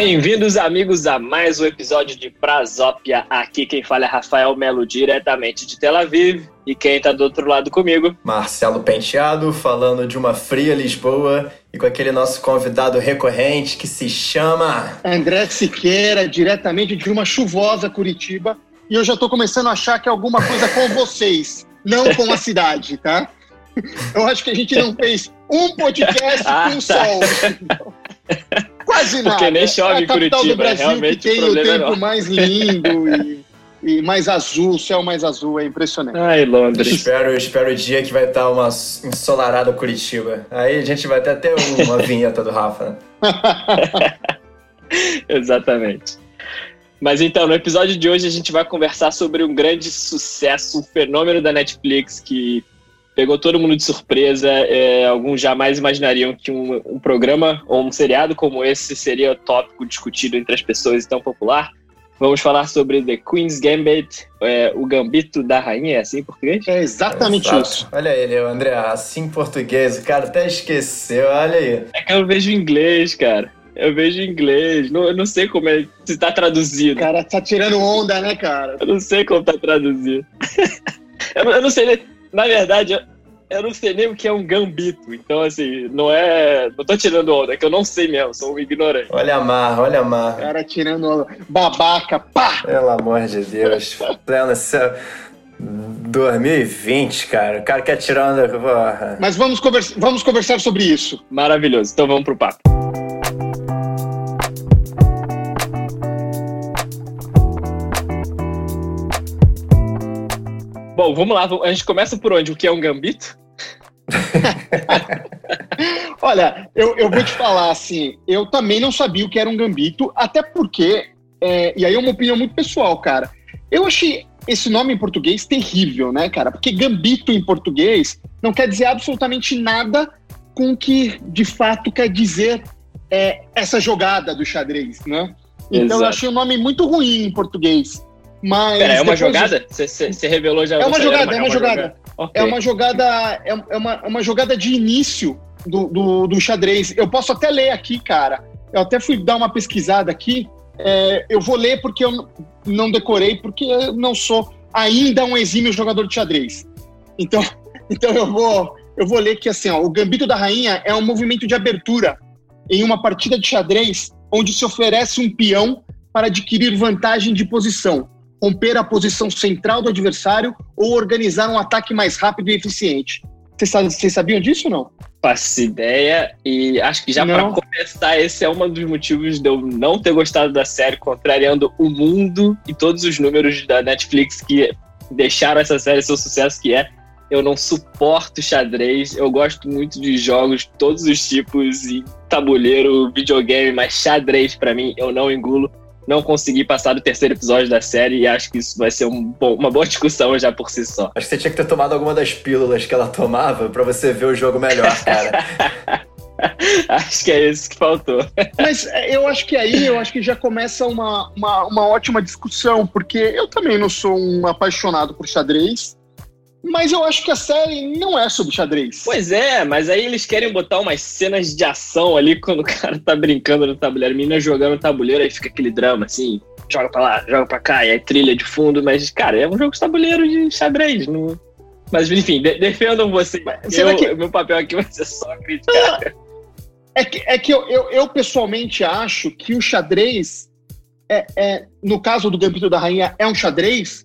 Bem-vindos, amigos, a mais um episódio de Prazópia. Aqui quem fala é Rafael Melo, diretamente de Tel Aviv. E quem tá do outro lado comigo? Marcelo Penteado, falando de uma fria Lisboa e com aquele nosso convidado recorrente que se chama. André Siqueira, diretamente de uma chuvosa Curitiba. E eu já tô começando a achar que é alguma coisa com vocês, não com a cidade, tá? Eu acho que a gente não fez um podcast ah, com tá. sol. Quase nada. Porque nem chove é a capital Curitiba, do Brasil realmente que tem o, o tempo é mais lindo e, e, mais azul, o céu mais azul, é impressionante. Ai, Londres. Espero, espero o dia que vai estar uma ensolarada Curitiba. Aí a gente vai ter até uma vinheta do Rafa. Exatamente. Mas então, no episódio de hoje a gente vai conversar sobre um grande sucesso, um fenômeno da Netflix que pegou todo mundo de surpresa. É, alguns jamais imaginariam que um, um, programa ou um seriado como esse seria tópico discutido entre as pessoas tão popular. Vamos falar sobre The Queen's Gambit, é, o Gambito da Rainha, é assim em português? É exatamente é, isso. Olha ele, André, assim em português, o cara até esqueceu, olha aí. É que eu vejo inglês, cara. Eu vejo inglês. Não, eu não sei como é. Se tá traduzido. O cara tá tirando onda, né, cara? Eu não sei como tá traduzido. eu, eu não sei? Na verdade, eu não sei nem o que é um gambito. Então, assim, não é. Não tô tirando onda, é que eu não sei mesmo, sou um ignorante. Olha a mar, olha a mar. Cara tirando onda. Babaca, pá! Pelo amor de Deus. Pleno céu. 2020, cara. O cara quer tirar onda. Porra. Mas vamos, conversa vamos conversar sobre isso. Maravilhoso. Então vamos pro papo. Bom, vamos lá. A gente começa por onde? O que é um gambito? Olha, eu, eu vou te falar assim, eu também não sabia o que era um gambito, até porque, é, e aí é uma opinião muito pessoal, cara. Eu achei esse nome em português terrível, né, cara? Porque gambito em português não quer dizer absolutamente nada com o que de fato quer dizer é, essa jogada do xadrez, né? Então Exato. eu achei o nome muito ruim em português. Mas Pera, é uma jogada? Você revelou já? É uma jogada, é uma, jogada. É uma jogada, é, uma, é uma jogada de início do, do, do, xadrez. Eu posso até ler aqui, cara. Eu até fui dar uma pesquisada aqui. É, eu vou ler porque eu não decorei, porque eu não sou ainda um exímio jogador de xadrez. Então, então eu vou eu vou ler que assim, ó, o Gambito da Rainha é um movimento de abertura em uma partida de xadrez onde se oferece um peão para adquirir vantagem de posição romper a posição central do adversário ou organizar um ataque mais rápido e eficiente. Vocês sabiam disso ou não? Faço ideia e acho que já para começar, esse é um dos motivos de eu não ter gostado da série, contrariando o mundo e todos os números da Netflix que deixaram essa série ser o sucesso que é. Eu não suporto xadrez, eu gosto muito de jogos de todos os tipos, e tabuleiro, videogame, mas xadrez para mim eu não engulo não consegui passar do terceiro episódio da série e acho que isso vai ser um bom, uma boa discussão já por si só. Acho que você tinha que ter tomado alguma das pílulas que ela tomava para você ver o jogo melhor, cara. acho que é isso que faltou. Mas é, eu acho que aí, eu acho que já começa uma, uma, uma ótima discussão, porque eu também não sou um apaixonado por xadrez. Mas eu acho que a série não é sobre xadrez. Pois é, mas aí eles querem botar umas cenas de ação ali quando o cara tá brincando no tabuleiro, a menina jogando no tabuleiro, aí fica aquele drama assim, joga pra lá, joga pra cá, e aí trilha de fundo, mas, cara, é um jogo de tabuleiro de xadrez. Não... Mas, enfim, de defendam você. Eu, que... Meu papel aqui vai ser só criticar. É que, é que eu, eu, eu pessoalmente acho que o xadrez, é, é, no caso do Gambito da Rainha, é um xadrez,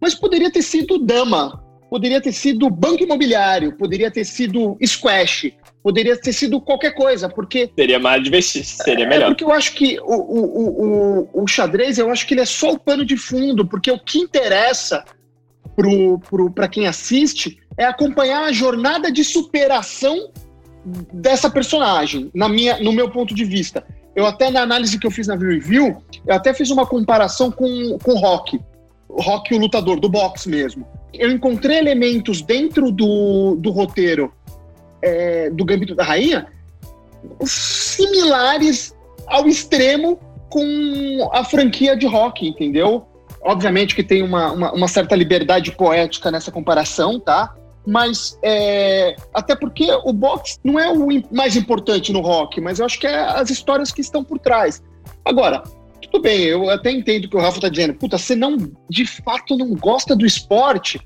mas poderia ter sido dama poderia ter sido banco imobiliário, poderia ter sido squash, poderia ter sido qualquer coisa, porque... Seria mais divertido, seria é, melhor. É porque eu acho que o, o, o, o, xadrez, eu acho que ele é só o pano de fundo, porque o que interessa para quem assiste é acompanhar a jornada de superação dessa personagem, na minha, no meu ponto de vista. Eu até, na análise que eu fiz na review, eu até fiz uma comparação com, com Rock. Rock, o lutador, do boxe mesmo eu encontrei elementos dentro do, do roteiro é, do Gambito da Rainha similares ao extremo com a franquia de rock, entendeu? Obviamente que tem uma, uma, uma certa liberdade poética nessa comparação, tá? Mas é, até porque o boxe não é o mais importante no rock, mas eu acho que é as histórias que estão por trás. Agora, tudo bem, eu até entendo o que o Rafa tá dizendo. Puta, você não, de fato, não gosta do esporte,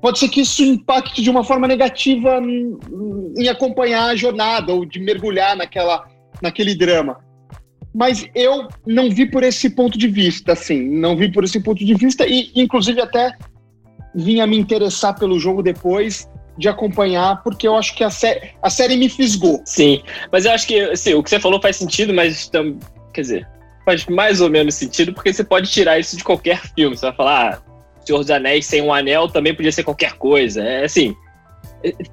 pode ser que isso impacte de uma forma negativa em acompanhar a jornada ou de mergulhar naquela, naquele drama. Mas eu não vi por esse ponto de vista, assim, não vi por esse ponto de vista e, inclusive, até vinha me interessar pelo jogo depois de acompanhar, porque eu acho que a, sé a série me fisgou. Sim, mas eu acho que assim, o que você falou faz sentido, mas quer dizer, faz mais ou menos sentido, porque você pode tirar isso de qualquer filme. Você vai falar, ah, Senhor dos Anéis sem um anel também podia ser qualquer coisa. É assim,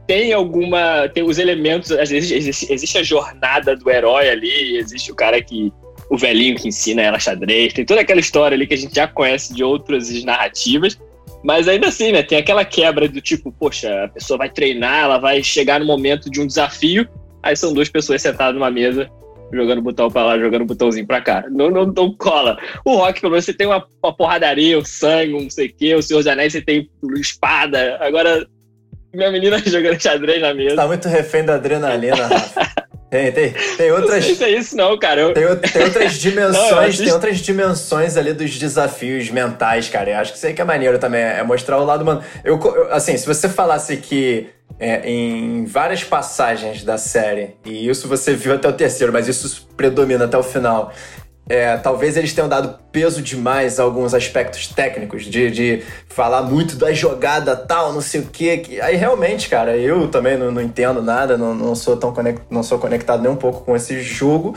tem alguma. Tem os elementos. Existe, existe, existe, a jornada do herói ali, existe o cara que. O velhinho que ensina ela xadrez, tem toda aquela história ali que a gente já conhece de outras narrativas. Mas ainda assim, né? Tem aquela quebra do tipo, poxa, a pessoa vai treinar, ela vai chegar no momento de um desafio, aí são duas pessoas sentadas numa mesa jogando botão pra lá, jogando botãozinho pra cá. Não, não, não cola. O rock, pelo menos, você tem uma, uma porradaria, o sangue, um não sei o quê. O Senhor dos Anéis, você tem espada. Agora, minha menina jogando xadrez na mesa. Tá muito refém da adrenalina, Rafa. Tem, tem, tem outras. Não sei se é isso, não, cara. Eu... Tem, tem outras dimensões, não, tem outras dimensões ali dos desafios mentais, cara. Eu acho que isso aí que é maneiro também. É mostrar o lado, mano. Eu, assim, se você falasse que é, em várias passagens da série, e isso você viu até o terceiro, mas isso predomina até o final. É, talvez eles tenham dado peso demais a alguns aspectos técnicos, de, de falar muito da jogada tal, não sei o quê. Que, aí realmente, cara, eu também não, não entendo nada, não, não sou tão não sou conectado nem um pouco com esse jogo.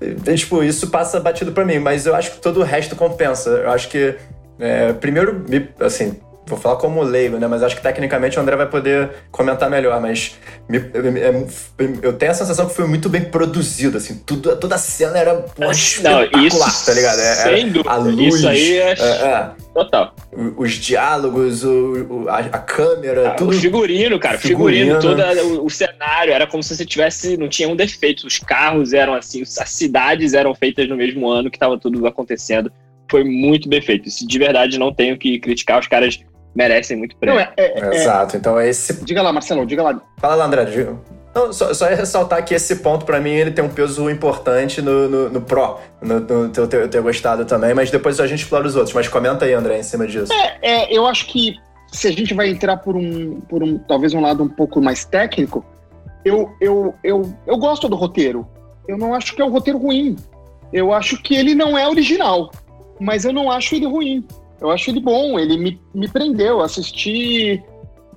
E, tipo, isso passa batido para mim, mas eu acho que todo o resto compensa. Eu acho que, é, primeiro, assim, vou falar como leigo, né? Mas acho que tecnicamente o André vai poder comentar melhor. Mas me, me, eu tenho a sensação que foi muito bem produzido, assim. Tudo, toda a cena era Não, isso, tá ligado? É, sem dúvida. A luz. Isso aí é, é, é. Total. Os diálogos, o, a, a câmera, ah, tudo. O figurino, cara. Figurino, figurino todo o, o, cenário. Era como se você tivesse. Não tinha um defeito. Os carros eram assim, as cidades eram feitas no mesmo ano que estava tudo acontecendo. Foi muito bem feito. Isso de verdade não tenho que criticar. Os caras merecem muito prêmio. Não, é, é, é, Exato, então é esse. Diga lá, Marcelo, diga lá. Fala lá, André. Não, só, só ressaltar que esse ponto, para mim, ele tem um peso importante no, no, no Pro, no, no teu, teu, ter gostado também, mas depois a gente explora os outros. Mas comenta aí, André, em cima disso. É, é, eu acho que se a gente vai entrar por um, por um talvez um lado um pouco mais técnico, eu, eu, eu, eu gosto do roteiro. Eu não acho que é um roteiro ruim. Eu acho que ele não é original, mas eu não acho ele ruim. Eu acho ele bom, ele me, me prendeu. Assisti,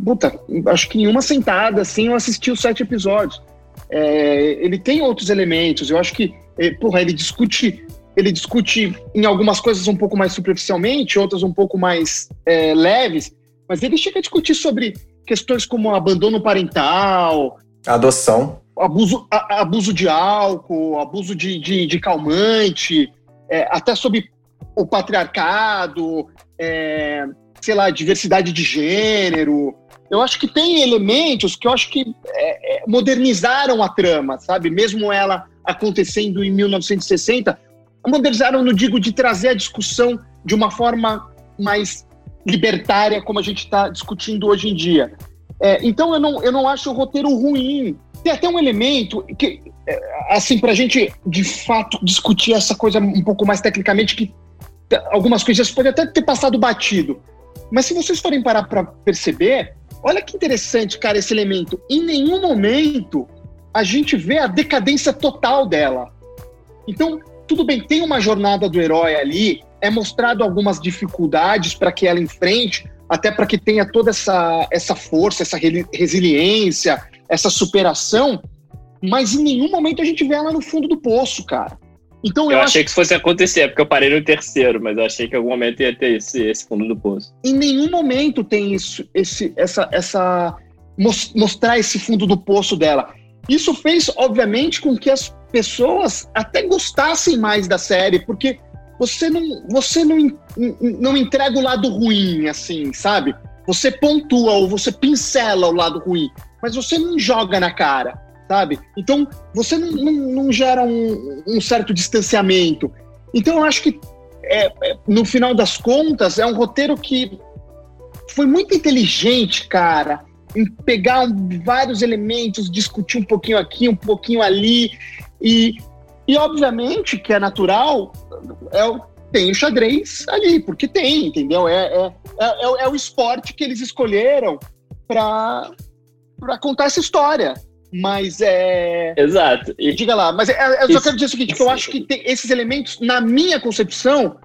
puta, acho que em uma sentada, assim, eu assisti os sete episódios. É, ele tem outros elementos, eu acho que, é, porra, ele discute, ele discute em algumas coisas um pouco mais superficialmente, outras um pouco mais é, leves, mas ele chega a discutir sobre questões como abandono parental, adoção, abuso, a, abuso de álcool, abuso de, de, de calmante, é, até sobre o patriarcado, é, sei lá, diversidade de gênero. Eu acho que tem elementos que eu acho que é, é modernizaram a trama, sabe? Mesmo ela acontecendo em 1960, modernizaram, não digo de trazer a discussão de uma forma mais libertária, como a gente está discutindo hoje em dia. É, então eu não, eu não acho o roteiro ruim. Tem até um elemento que, é, assim, para a gente de fato discutir essa coisa um pouco mais tecnicamente, que algumas coisas podem até ter passado batido. Mas se vocês forem parar para perceber, olha que interessante, cara, esse elemento. Em nenhum momento a gente vê a decadência total dela. Então, tudo bem, tem uma jornada do herói ali, é mostrado algumas dificuldades para que ela enfrente, até para que tenha toda essa, essa força, essa resiliência, essa superação, mas em nenhum momento a gente vê ela no fundo do poço, cara. Então, eu, eu achei acho... que isso fosse acontecer, porque eu parei no terceiro, mas eu achei que em algum momento ia ter esse, esse fundo do poço. Em nenhum momento tem isso, esse, essa, essa mostrar esse fundo do poço dela. Isso fez, obviamente, com que as pessoas até gostassem mais da série, porque você não, você não, não entrega o lado ruim, assim, sabe? Você pontua ou você pincela o lado ruim, mas você não joga na cara sabe? Então, você não, não, não gera um, um, certo distanciamento. Então, eu acho que, é, é, no final das contas, é um roteiro que foi muito inteligente, cara, em pegar vários elementos, discutir um pouquinho aqui, um pouquinho ali, e, E obviamente que é natural, é, tem o xadrez ali, porque tem, entendeu? É, é, é, é o esporte que eles escolheram para contar essa história. Mas é. Exato. E... Diga lá, mas é, eu só quero dizer o seguinte: que eu acho que tem esses elementos, na minha concepção,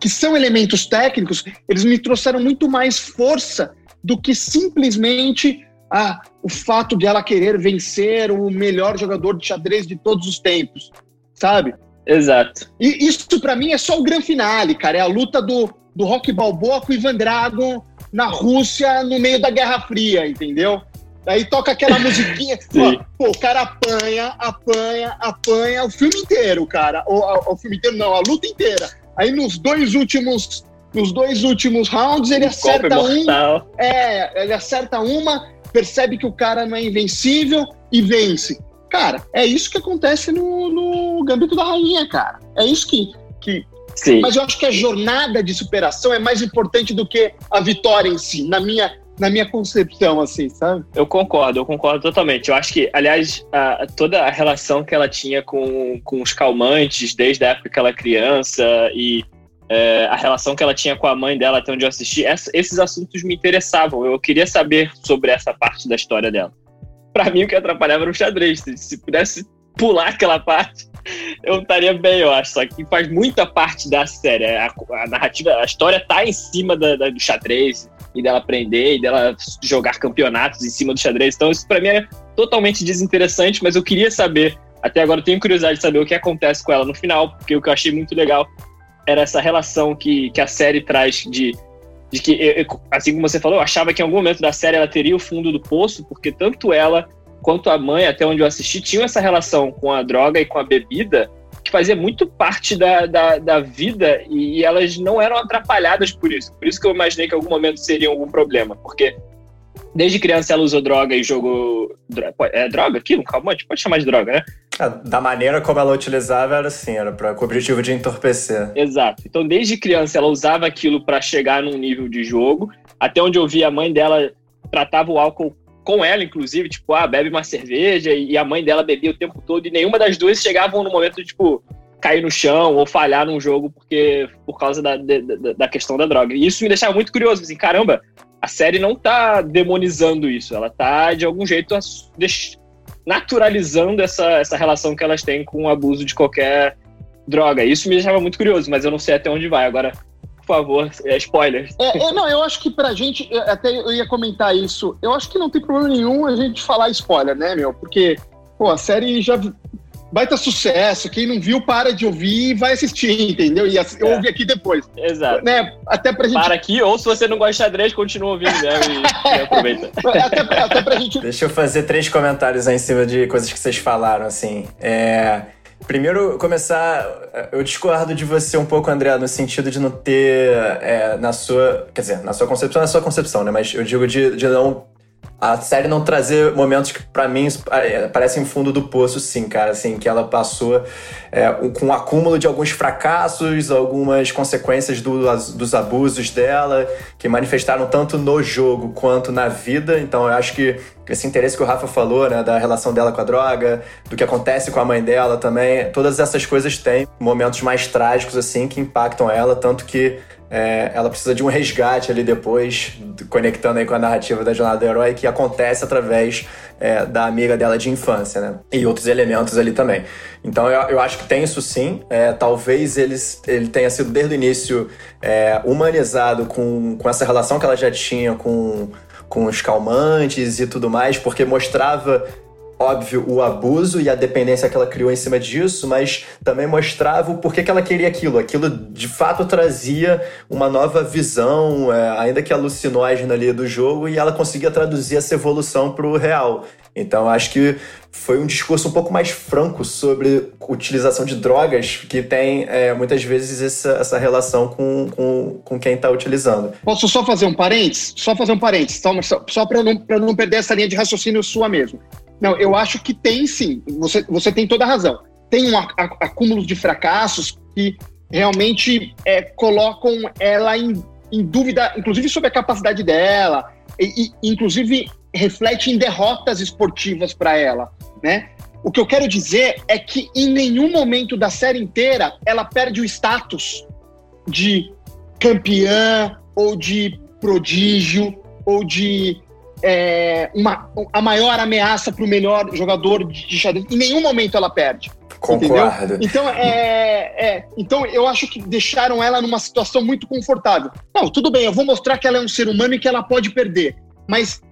que são elementos técnicos, eles me trouxeram muito mais força do que simplesmente ah, o fato de ela querer vencer o melhor jogador de xadrez de todos os tempos, sabe? Exato. E isso para mim é só o grande finale, cara. É a luta do, do Rock Balboa com o Ivan Dragon na Rússia no meio da Guerra Fria, entendeu? Aí toca aquela musiquinha. ó, pô, o cara apanha, apanha, apanha o filme inteiro, cara. O, o filme inteiro não, a luta inteira. Aí nos dois últimos, nos dois últimos rounds ele acerta um. É, ele acerta uma, percebe que o cara não é invencível e vence. Cara, é isso que acontece no, no Gambito da Rainha, cara. É isso que, que. Sim. Mas eu acho que a jornada de superação é mais importante do que a vitória em si, na minha, na minha concepção, assim, sabe? Eu concordo, eu concordo totalmente. Eu acho que, aliás, a, toda a relação que ela tinha com, com os calmantes, desde a época que ela era criança, e é, a relação que ela tinha com a mãe dela, até onde eu assisti, essa, esses assuntos me interessavam. Eu queria saber sobre essa parte da história dela. Para mim, o que atrapalhava era o xadrez. Se, se pudesse pular aquela parte, eu estaria bem, eu acho. Só que faz muita parte da série. A, a narrativa, a história tá em cima da, da, do xadrez e dela aprender e dela jogar campeonatos em cima do xadrez. Então, isso para mim é totalmente desinteressante, mas eu queria saber. Até agora eu tenho curiosidade de saber o que acontece com ela no final, porque o que eu achei muito legal era essa relação que, que a série traz de, de que, assim como você falou, eu achava que em algum momento da série ela teria o fundo do poço, porque tanto ela quanto a mãe, até onde eu assisti, tinham essa relação com a droga e com a bebida fazia muito parte da, da, da vida e, e, elas não eram atrapalhadas por isso. Por isso que eu imaginei que em algum momento seria algum problema, porque desde criança ela usou droga e jogou. É droga aquilo? Calmante? Pode chamar de droga, né? É, da maneira como ela utilizava, era assim, era com o objetivo de entorpecer. Exato. Então, desde criança, ela usava aquilo para chegar num nível de jogo. Até onde eu vi, a mãe dela tratava o álcool com ela, inclusive, tipo, ah, bebe uma cerveja, e a mãe dela bebia o tempo todo, e nenhuma das duas chegavam no momento de, tipo, cair no chão ou falhar num jogo porque por causa da, da, da questão da droga. E isso me deixava muito curioso, assim, caramba, a série não tá demonizando isso, ela tá, de algum jeito, naturalizando essa, essa relação que elas têm com o abuso de qualquer droga. Isso me deixava muito curioso, mas eu não sei até onde vai. Agora, por favor, é, spoiler. É, é, não, eu acho que pra gente, até eu ia comentar isso, eu acho que não tem problema nenhum a gente falar spoiler, né, meu? Porque, pô, a série já baita sucesso. Quem não viu, para de ouvir e vai assistir, entendeu? E é. ouve aqui depois. Exato. Né? Até pra gente... Para aqui, ou se você não gosta de xadrez, continua ouvindo mesmo e, e aproveita. até, até pra gente... Deixa eu fazer três comentários aí em cima de coisas que vocês falaram, assim. É... Primeiro, começar. Eu discordo de você um pouco, André, no sentido de não ter é, na sua. Quer dizer, na sua concepção, na sua concepção, né? Mas eu digo de, de não a série não trazer momentos que para mim é, parecem fundo do poço, sim, cara, assim, que ela passou é, com o um acúmulo de alguns fracassos, algumas consequências do, dos abusos dela, que manifestaram tanto no jogo quanto na vida. Então eu acho que esse interesse que o Rafa falou, né, da relação dela com a droga, do que acontece com a mãe dela também, todas essas coisas têm momentos mais trágicos, assim, que impactam ela, tanto que é, ela precisa de um resgate ali depois, conectando aí com a narrativa da jornada do herói, que acontece através é, da amiga dela de infância, né? E outros elementos ali também. Então eu, eu acho que tem isso sim. É, talvez ele, ele tenha sido desde o início é, humanizado com, com essa relação que ela já tinha com, com os calmantes e tudo mais, porque mostrava óbvio, o abuso e a dependência que ela criou em cima disso, mas também mostrava o porquê que ela queria aquilo. Aquilo de fato trazia uma nova visão, é, ainda que alucinógena ali do jogo, e ela conseguia traduzir essa evolução para o real. Então acho que foi um discurso um pouco mais franco sobre utilização de drogas, que tem é, muitas vezes essa, essa relação com, com, com quem está utilizando. Posso só fazer um parênteses? Só fazer um parênteses, só, só para não, não perder essa linha de raciocínio sua mesmo. Não, eu acho que tem sim. Você, você tem toda a razão. Tem um acúmulo de fracassos que realmente é, colocam ela em, em, dúvida, inclusive sobre a capacidade dela, e, e inclusive reflete em derrotas esportivas para ela, né? O que eu quero dizer é que em nenhum momento da série inteira ela perde o status de campeã ou de prodígio ou de é, uma, a maior ameaça para o melhor jogador de xadrez. Em nenhum momento ela perde. Concordo. Então, é, é, então, eu acho que deixaram ela numa situação muito confortável. Não, tudo bem, eu vou mostrar que ela é um ser humano e que ela pode perder. Mas,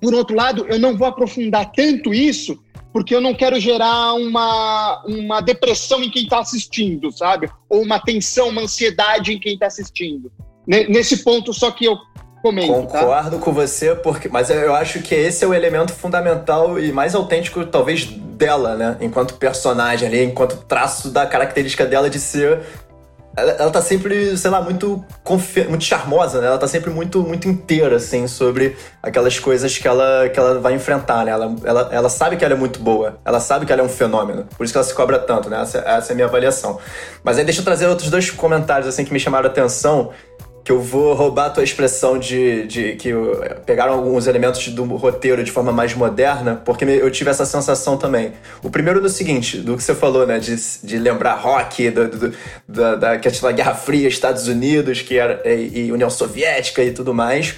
por outro lado, eu não vou aprofundar tanto isso, porque eu não quero gerar uma, uma depressão em quem está assistindo, sabe? Ou uma tensão, uma ansiedade em quem está assistindo. Nesse ponto, só que eu comento. Tá? Concordo tá? com você, porque, mas eu acho que esse é o elemento fundamental e mais autêntico, talvez, dela, né? Enquanto personagem ali, enquanto traço da característica dela de ser. Ela, ela tá sempre, sei lá, muito, muito charmosa, né? Ela tá sempre muito, muito inteira, assim, sobre aquelas coisas que ela, que ela vai enfrentar, né? Ela, ela, ela sabe que ela é muito boa, ela sabe que ela é um fenômeno, por isso que ela se cobra tanto, né? Essa, essa é a minha avaliação. Mas aí deixa eu trazer outros dois comentários, assim, que me chamaram a atenção que eu vou roubar a tua expressão de, de que pegaram alguns elementos do roteiro de forma mais moderna, porque eu tive essa sensação também. O primeiro do seguinte, do que você falou, né, de, de lembrar rock, do, do, da, da, da Guerra Fria, Estados Unidos, que era, e, e União Soviética e tudo mais.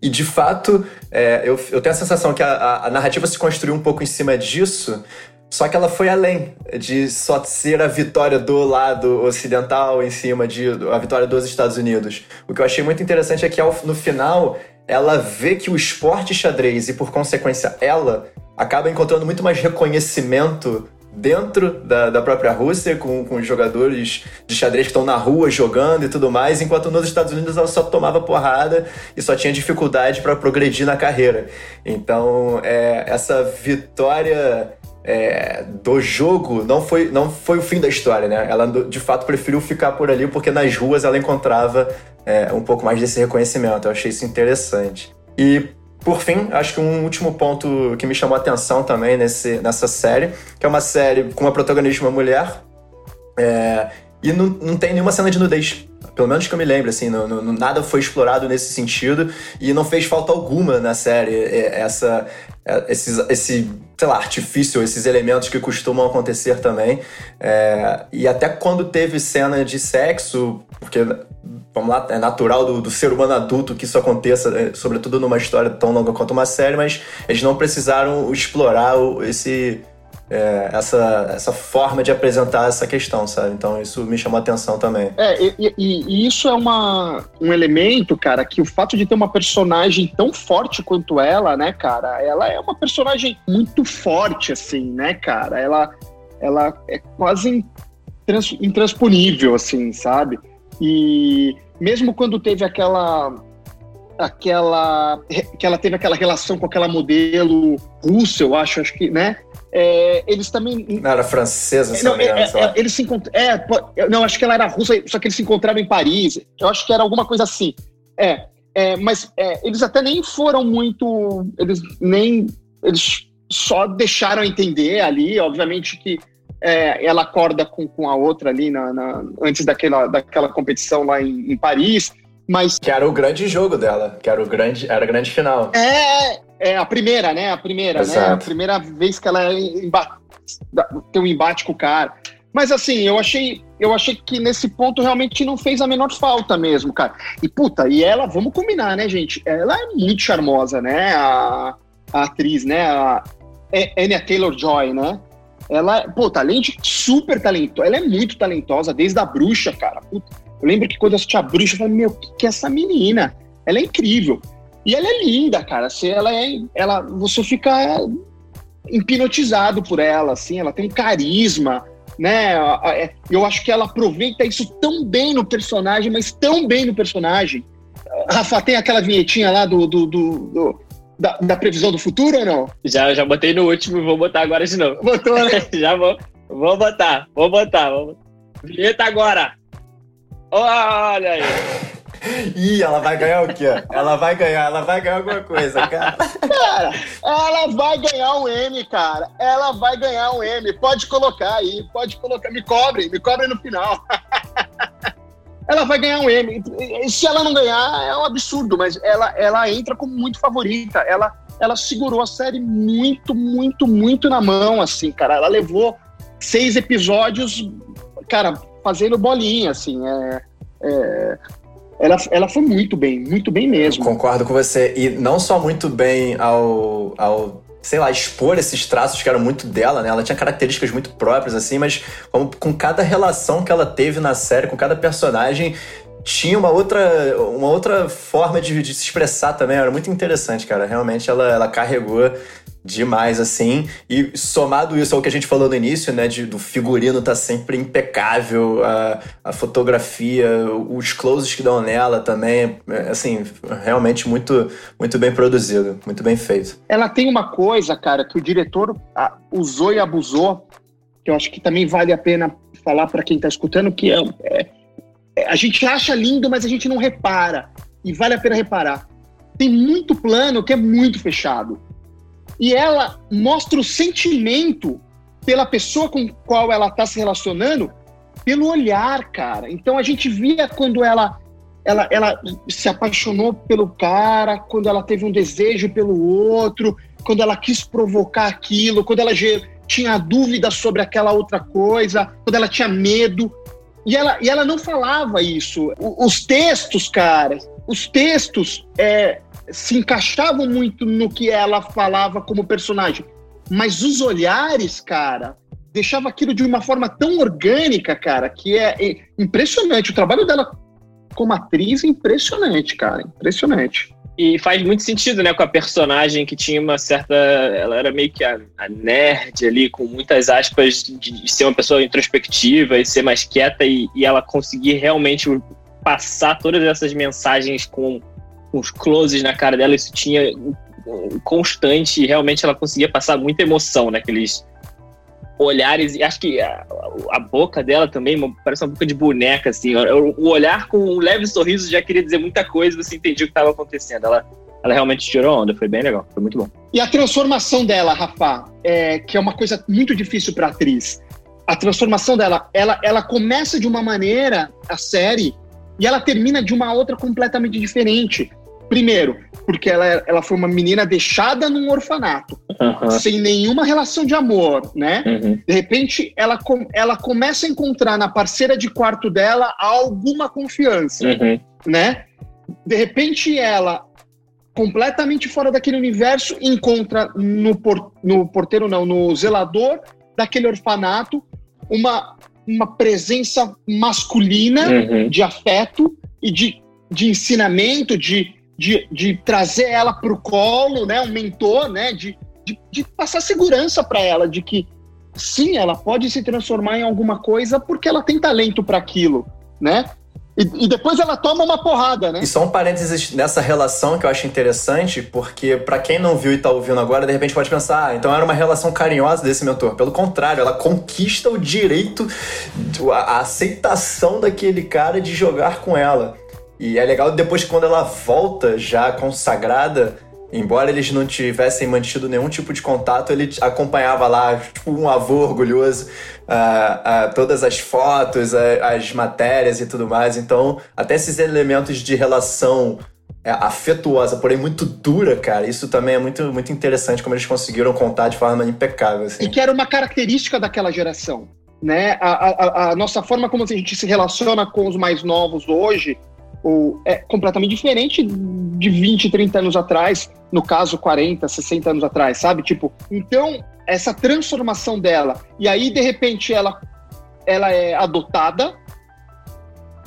E de fato, é, eu, eu tenho a sensação que a, a, a narrativa se construiu um pouco em cima disso, só que ela foi além de só ser a vitória do lado ocidental em cima de a vitória dos Estados Unidos. O que eu achei muito interessante é que no final ela vê que o esporte xadrez e por consequência ela acaba encontrando muito mais reconhecimento dentro da, da própria Rússia, com, com os jogadores de xadrez que estão na rua jogando e tudo mais, enquanto nos Estados Unidos ela só tomava porrada e só tinha dificuldade para progredir na carreira. Então, é, essa vitória é, do jogo não foi, não foi o fim da história, né? Ela de fato preferiu ficar por ali porque nas ruas ela encontrava é, um pouco mais desse reconhecimento. Eu achei isso interessante. E por fim, acho que um último ponto que me chamou a atenção também nesse, nessa série, que é uma série com uma protagonista uma mulher, é, e não, não tem nenhuma cena de nudez. Pelo menos que eu me lembro, assim, não, não, nada foi explorado nesse sentido e não fez falta alguma na série é, essa, é, esses, esse, sei lá, artifício, esses elementos que costumam acontecer também. É, e até quando teve cena de sexo, porque, vamos lá, é natural do, do ser humano adulto que isso aconteça, é, sobretudo numa história tão longa quanto uma série, mas eles não precisaram explorar esse é, essa, essa forma de apresentar essa questão, sabe? Então isso me chamou a atenção também. É, e, e, e, isso é uma, um elemento, cara, que o fato de ter uma personagem tão forte quanto ela, né, cara, ela é uma personagem muito forte, assim, né, cara? Ela, ela é quase intrans, intransponível, assim, sabe? E mesmo quando teve aquela aquela que ela teve aquela relação com aquela modelo russa, eu acho, acho que, né? É, eles também. Não era francesa, se não, não é, é, eles se encont... é, Não, acho que ela era russa, só que eles se encontraram em Paris. Eu acho que era alguma coisa assim. É, é mas é, eles até nem foram muito. Eles nem. Eles só deixaram entender ali, obviamente que é, ela acorda com, com a outra ali na, na, antes daquela, daquela competição lá em, em Paris. Mas... Que era o grande jogo dela, que era o grande, era a grande final. É, é a primeira, né? A primeira, Exato. né? A primeira vez que ela é tem um embate com o cara. Mas assim, eu achei, eu achei que nesse ponto realmente não fez a menor falta mesmo, cara. E puta, e ela, vamos combinar, né, gente? Ela é muito charmosa, né? A, a atriz, né? A Anya Taylor-Joy, né? Ela, puta, além de super talentosa, ela é muito talentosa, desde a bruxa, cara. Puta, eu lembro que quando eu assisti a bruxa, eu falei, meu, o que, que é essa menina? Ela é incrível. E ela é linda, cara. Você, ela é, ela, você fica hipnotizado por ela, assim, ela tem carisma, né? É, eu acho que ela aproveita isso tão bem no personagem, mas tão bem no personagem. Rafa, tem aquela vinhetinha lá do, do, do, do da, da, previsão do futuro ou não? Já, já botei no último e vou botar agora de novo. Botou, né? já vou, vou botar, vou botar. Vou... Vinheta agora! Olha aí. Ih, ela vai ganhar o quê? Ela vai ganhar, ela vai ganhar alguma coisa, cara. Cara, ela vai ganhar um M, cara. Ela vai ganhar um M. Pode colocar aí, pode colocar. Me cobre, me cobre no final. ela vai ganhar um M. Se ela não ganhar, é um absurdo, mas ela, ela entra como muito favorita. Ela, ela segurou a série muito, muito, muito na mão, assim, cara. Ela levou seis episódios, cara, fazendo bolinha, assim. É, é, ela, ela foi muito bem, muito bem mesmo. Eu concordo com você. E não só muito bem ao, ao sei lá, expor esses traços que eram muito dela, né? Ela tinha características muito próprias, assim, mas com, com cada relação que ela teve na série, com cada personagem, tinha uma outra, uma outra forma de, de, se expressar também. Era muito interessante, cara. Realmente ela, ela carregou demais, assim. E somado isso ao que a gente falou no início, né? De, do figurino tá sempre impecável, a, a fotografia, os closes que dão nela também. É, assim, realmente muito, muito bem produzido, muito bem feito. Ela tem uma coisa, cara, que o diretor usou e abusou, que eu acho que também vale a pena falar para quem tá escutando, que é, é, é, a gente acha lindo, mas a gente não repara. E vale a pena reparar. Tem muito plano que é muito fechado e ela mostra o sentimento pela pessoa com qual ela está se relacionando pelo olhar, cara. Então a gente via quando ela, ela, ela se apaixonou pelo cara, quando ela teve um desejo pelo outro, quando ela quis provocar aquilo, quando ela tinha dúvida sobre aquela outra coisa, quando ela tinha medo. E ela, e ela não falava isso. Os textos, cara, os textos é, se encaixavam muito no que ela falava como personagem. Mas os olhares, cara, deixava aquilo de uma forma tão orgânica, cara, que é, é impressionante. O trabalho dela como atriz é impressionante, cara, impressionante. E faz muito sentido, né, com a personagem que tinha uma certa. Ela era meio que a, a nerd ali, com muitas aspas, de, de, ser uma pessoa introspectiva e ser mais quieta, e, e ela conseguir realmente passar todas essas mensagens com os closes na cara dela, isso tinha constante e realmente ela conseguia passar muita emoção naqueles olhares. E acho que a, a, boca dela também parece uma boca de boneca, assim. O olhar com um leve sorriso já queria dizer muita coisa, você entendia o que estava acontecendo. Ela, ela realmente tirou onda, foi bem legal, foi muito bom. E a transformação dela, Rafa, é, que é uma coisa muito difícil para atriz. A transformação dela, ela, ela começa de uma maneira, a série, e ela termina de uma outra completamente diferente. Primeiro, porque ela, ela foi uma menina deixada num orfanato, uhum. sem nenhuma relação de amor, né? Uhum. De repente, ela, ela começa a encontrar na parceira de quarto dela alguma confiança, uhum. né? De repente, ela, completamente fora daquele universo, encontra no, por, no porteiro, não, no zelador daquele orfanato, uma, uma presença masculina uhum. de afeto e de, de ensinamento, de de, de trazer ela para o colo, né, um mentor, né, de, de, de passar segurança para ela, de que sim, ela pode se transformar em alguma coisa porque ela tem talento para aquilo, né? E, e, depois ela toma uma porrada, né? E só um parênteses nessa relação que eu acho interessante, porque para quem não viu e tá ouvindo agora, de repente pode pensar, ah, então era uma relação carinhosa desse mentor. Pelo contrário, ela conquista o direito, a aceitação daquele cara de jogar com ela. E é legal depois quando ela volta já consagrada, embora eles não tivessem mantido nenhum tipo de contato, ele acompanhava lá, tipo um avô orgulhoso, uh, uh, todas as fotos, uh, as matérias e tudo mais. Então, até esses elementos de relação é, afetuosa, porém muito dura, cara, isso também é muito, muito interessante como eles conseguiram contar de forma impecável. Assim. E que era uma característica daquela geração. Né? A, a, a nossa forma como a gente se relaciona com os mais novos hoje ou é completamente diferente de 20, 30 anos atrás, no caso 40, 60 anos atrás, sabe? Tipo, então essa transformação dela e aí de repente ela ela é adotada,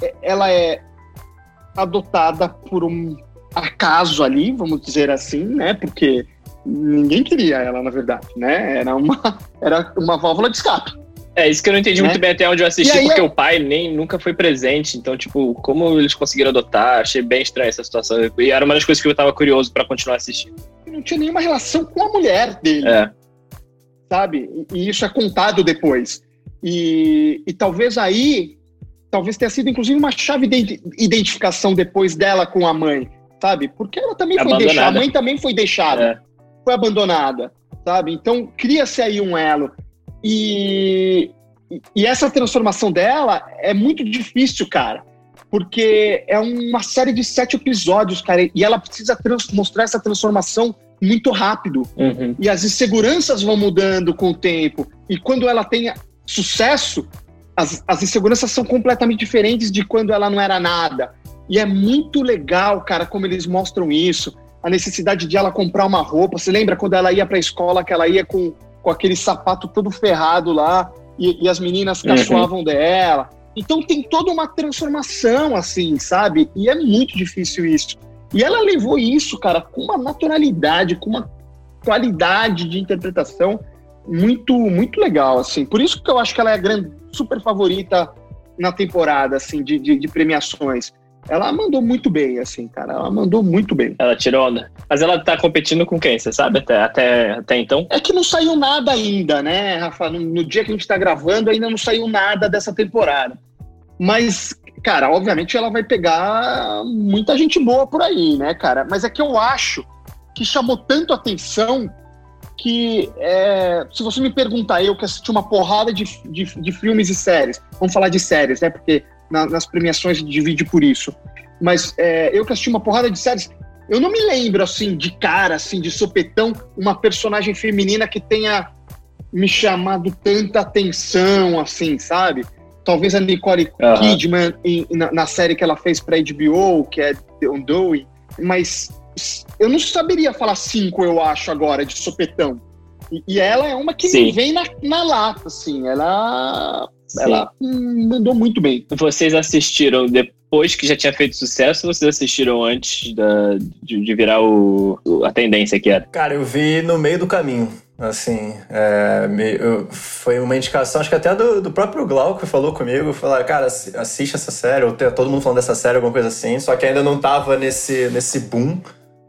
é, ela é adotada por um acaso ali, vamos dizer assim, né? Porque ninguém queria ela, na verdade, né? Era uma era uma válvula de escape. É, isso que eu não entendi né? muito bem até onde eu assisti, aí, porque eu... o pai nem nunca foi presente. Então, tipo, como eles conseguiram adotar? Achei bem estranha essa situação. E era uma das coisas que eu tava curioso para continuar assistindo. Não tinha nenhuma relação com a mulher dele. É. Sabe? E isso é contado depois. E, e talvez aí, talvez tenha sido inclusive uma chave de identificação depois dela com a mãe, sabe? Porque ela também foi deixada, a mãe também foi deixada, é. foi abandonada, sabe? Então cria-se aí um elo. E, e essa transformação dela é muito difícil, cara. Porque é uma série de sete episódios, cara. E ela precisa mostrar essa transformação muito rápido. Uhum. E as inseguranças vão mudando com o tempo. E quando ela tem sucesso, as, as inseguranças são completamente diferentes de quando ela não era nada. E é muito legal, cara, como eles mostram isso. A necessidade de ela comprar uma roupa. Você lembra quando ela ia para a escola, que ela ia com, com aquele sapato todo ferrado lá e, e as meninas caçoavam uhum. dela. Então tem toda uma transformação, assim, sabe? E é muito difícil isso. E ela levou isso, cara, com uma naturalidade, com uma qualidade de interpretação muito, muito legal, assim. Por isso que eu acho que ela é a grande, super favorita na temporada, assim, de, de, de premiações. Ela mandou muito bem, assim, cara. Ela mandou muito bem. Ela tirou onda. Mas ela tá competindo com quem, você sabe? Até, até, até então? É que não saiu nada ainda, né, Rafa? No, no dia que a gente tá gravando, ainda não saiu nada dessa temporada. Mas, cara, obviamente ela vai pegar muita gente boa por aí, né, cara? Mas é que eu acho que chamou tanto atenção que, é, se você me perguntar, eu que assisti uma porrada de, de, de filmes e séries, vamos falar de séries, né? Porque na, nas premiações divide por isso. Mas é, eu que assisti uma porrada de séries, eu não me lembro, assim, de cara, assim, de sopetão, uma personagem feminina que tenha me chamado tanta atenção, assim, sabe? talvez a Nicole uhum. Kidman em, na, na, série que ela fez para HBO, que é The Undoing, mas eu não saberia falar cinco, eu acho, agora, de sopetão. E, e ela é uma que Sim. vem na, na lata, assim, ela, ela mandou muito bem. Vocês assistiram depois que já tinha feito sucesso ou vocês assistiram antes da, de, de virar o, a tendência que era? Cara, eu vi no meio do caminho. Assim, é, me, eu, foi uma indicação, acho que até do, do próprio Glauco falou comigo, falou, cara, assiste essa série, ou todo mundo falando dessa série, alguma coisa assim, só que ainda não tava nesse, nesse boom,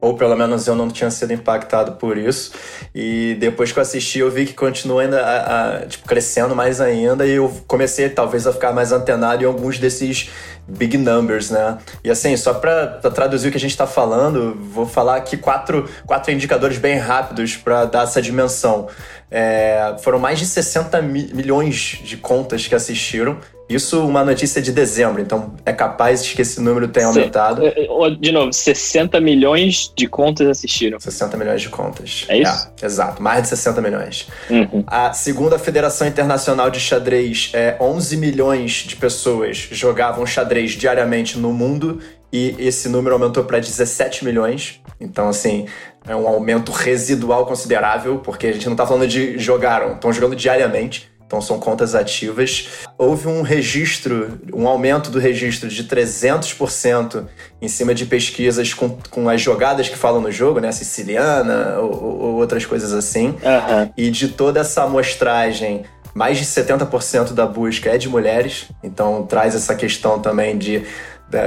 ou pelo menos eu não tinha sido impactado por isso. E depois que eu assisti, eu vi que continua ainda a, a, tipo, crescendo mais ainda, e eu comecei talvez a ficar mais antenado em alguns desses big numbers, né? E assim, só para traduzir o que a gente está falando, vou falar aqui quatro, quatro indicadores bem rápidos para dar essa dimensão. É, foram mais de 60 mi milhões de contas que assistiram. Isso uma notícia de dezembro, então é capaz de que esse número tenha aumentado. É, é, de novo, 60 milhões de contas assistiram. 60 milhões de contas. É isso? É, exato, mais de 60 milhões. Uhum. A segunda Federação Internacional de Xadrez, é, 11 milhões de pessoas jogavam xadrez diariamente no mundo e esse número aumentou para 17 milhões. Então, assim, é um aumento residual considerável, porque a gente não está falando de jogaram, estão jogando diariamente. Então são contas ativas. Houve um registro, um aumento do registro de 300% em cima de pesquisas com, com as jogadas que falam no jogo, né? Siciliana ou, ou outras coisas assim. Uhum. E de toda essa amostragem, mais de 70% da busca é de mulheres. Então traz essa questão também de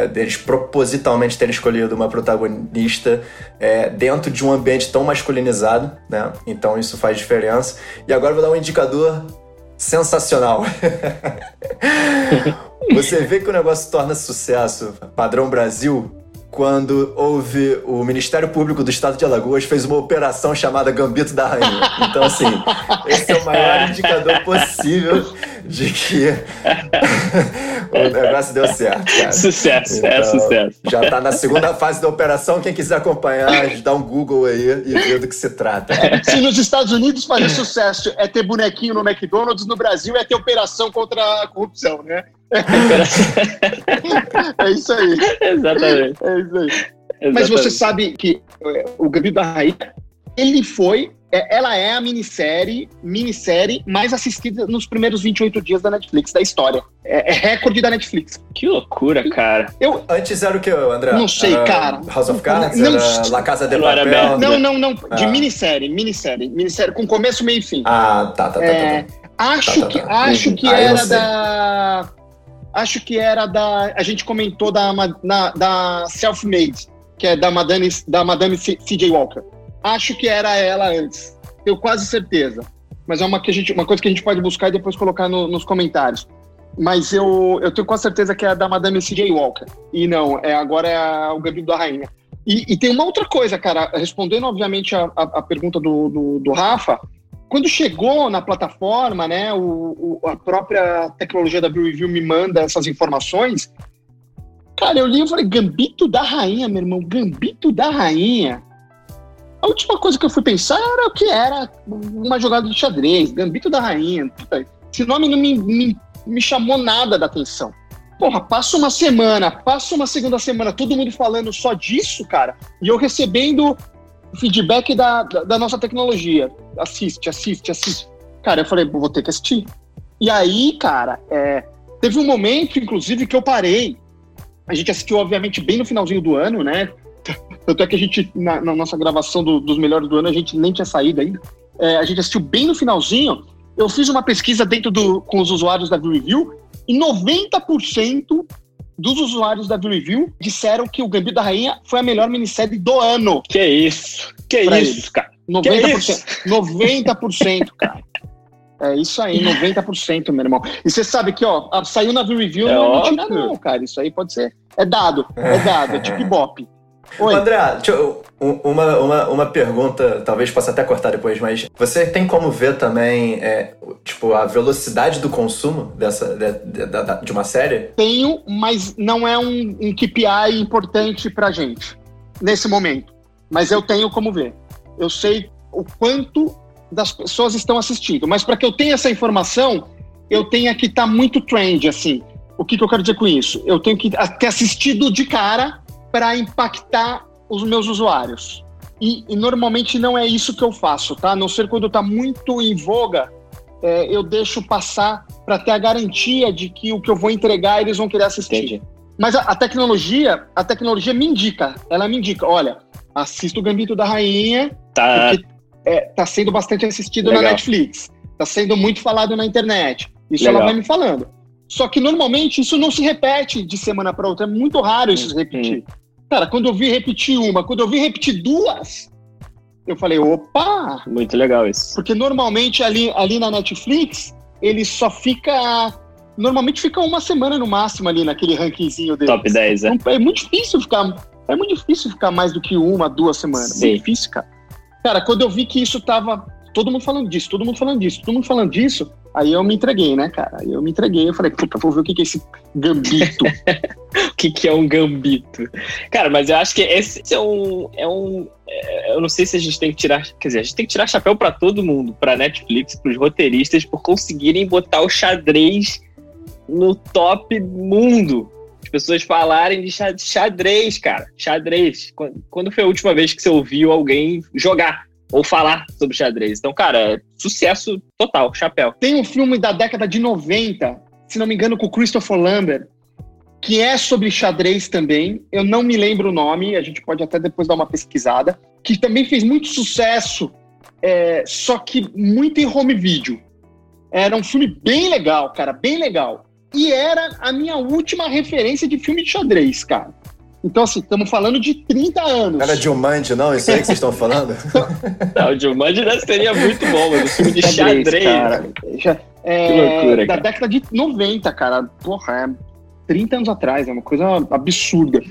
deles propositalmente terem escolhido uma protagonista é, dentro de um ambiente tão masculinizado, né? Então isso faz diferença. E agora eu vou dar um indicador sensacional. Você vê que o negócio torna sucesso, padrão Brasil, quando houve o Ministério Público do Estado de Alagoas fez uma operação chamada Gambito da Rainha. Então, assim, esse é o maior indicador possível de que o negócio deu certo, cara. Sucesso, é então, é sucesso. Já tá na segunda fase da operação. Quem quiser acompanhar, dá um Google aí e vê do que se trata. Se nos Estados Unidos fazer sucesso é ter bonequinho no McDonald's, no Brasil é ter operação contra a corrupção, né? é isso aí. Exatamente. É isso aí. Exatamente. Mas você sabe que é, o Gabi da Rainha, ele foi é, ela é a minissérie, minissérie mais assistida nos primeiros 28 dias da Netflix, da história. É, é recorde da Netflix. Que loucura, cara. Eu, Antes era o que, André? Não sei, era cara. House of Cards? Não, era La Casa de Papel? Não, não, não. De ah. minissérie, minissérie. Minissérie com começo, meio e fim. Ah, tá, tá, tá. É, tá, tá. Acho, tá, tá, que, tá. acho que era da acho que era da. A gente comentou da, na, da Self-Made, que é da Madame, da Madame C.J. Walker. Acho que era ela antes. Tenho quase certeza. Mas é uma, que a gente, uma coisa que a gente pode buscar e depois colocar no, nos comentários. Mas eu, eu tenho quase certeza que é da Madame C.J. Walker. E não, é, agora é a, o Gabriel da Rainha. E, e, tem uma outra coisa, cara, respondendo obviamente a, a, a pergunta do, do, do Rafa, quando chegou na plataforma, né, o, o, a própria tecnologia da Blue Review me manda essas informações. Cara, eu li e falei, Gambito da Rainha, meu irmão, Gambito da Rainha. A última coisa que eu fui pensar era o que era uma jogada de xadrez, Gambito da Rainha. Esse nome não me, me, me chamou nada da atenção. Porra, passa uma semana, passa uma segunda semana, todo mundo falando só disso, cara, e eu recebendo feedback da, da, da nossa tecnologia. Assiste, assiste, assiste. Cara, eu falei, vou ter que assistir. E aí, cara, é, teve um momento, inclusive, que eu parei. A gente assistiu, obviamente, bem no finalzinho do ano, né? Tanto é que a gente, na, na nossa gravação do, dos melhores do ano, a gente nem tinha saído ainda. É, a gente assistiu bem no finalzinho. Eu fiz uma pesquisa dentro do, com os usuários da Review e 90% dos usuários da Review disseram que o Gambito da Rainha foi a melhor minissérie do ano. Que isso? Que isso, eles. cara? 90%. Que isso? 90%, cara. É isso aí, 90%, meu irmão. E você sabe que, ó, saiu na Review, é não é mentira, não, cara. Isso aí pode ser. É dado, é dado, é tipo Bop. Oi. André, eu, uma, uma, uma pergunta, talvez possa até cortar depois, mas você tem como ver também, é, tipo, a velocidade do consumo dessa, de, de, de, uma série? Tenho, mas não é um, um KPI importante pra gente, nesse momento. Mas eu tenho como ver. Eu sei o quanto das pessoas estão assistindo, mas para que eu tenha essa informação, eu tenho que estar tá muito trend, assim. O que, que eu quero dizer com isso? Eu tenho que ter assistido de cara para impactar os meus usuários. E, e, normalmente não é isso que eu faço, tá? A não ser quando está muito em voga, é, eu deixo passar para ter a garantia de que o que eu vou entregar eles vão querer assistir. Entendi. Mas a, a, tecnologia, a tecnologia me indica, ela me indica, olha, assista o Gambito da Rainha, tá. porque é, tá sendo bastante assistido Legal. na Netflix, tá sendo muito falado na internet. Isso Legal. ela vai me falando. Só que normalmente isso não se repete de semana para outra, é muito raro isso se repetir. Hum. Cara, quando eu vi repetir uma, quando eu vi repetir duas, eu falei, opa! Muito legal isso. Porque normalmente ali, ali na Netflix, ele só fica. Normalmente fica uma semana no máximo ali naquele rankingzinho dele. Top 10, é. Então, é muito difícil ficar. É muito difícil ficar mais do que uma, duas semanas. Sim. Muito difícil, cara. Cara, quando eu vi que isso tava. Todo mundo falando disso, todo mundo falando disso, todo mundo falando disso, Aí eu me entreguei, né, cara? Aí eu me entreguei, eu falei, puta, vou ver o que, que é esse gambito. o que, que é um gambito? Cara, mas eu acho que esse é um, é um. É, eu não sei se a gente tem que tirar. Quer dizer, a gente tem que tirar chapéu para todo mundo, pra Netflix, pros roteiristas, por conseguirem botar o xadrez no top mundo. As pessoas falarem de xadrez, cara. Xadrez. Quando foi a última vez que você ouviu alguém jogar? Ou falar sobre xadrez. Então, cara, sucesso total, chapéu. Tem um filme da década de 90, se não me engano, com o Christopher Lambert, que é sobre xadrez também. Eu não me lembro o nome, a gente pode até depois dar uma pesquisada. Que também fez muito sucesso, é, só que muito em home video. Era um filme bem legal, cara, bem legal. E era a minha última referência de filme de xadrez, cara. Então, assim, estamos falando de 30 anos. Era Dilmande, não? Isso aí que vocês estão falando? não, o Dilmande seria muito bom, mas o filme de xadrez. Cara. É, que loucura, cara. Da década de 90, cara. Porra, é 30 anos atrás, é uma coisa absurda.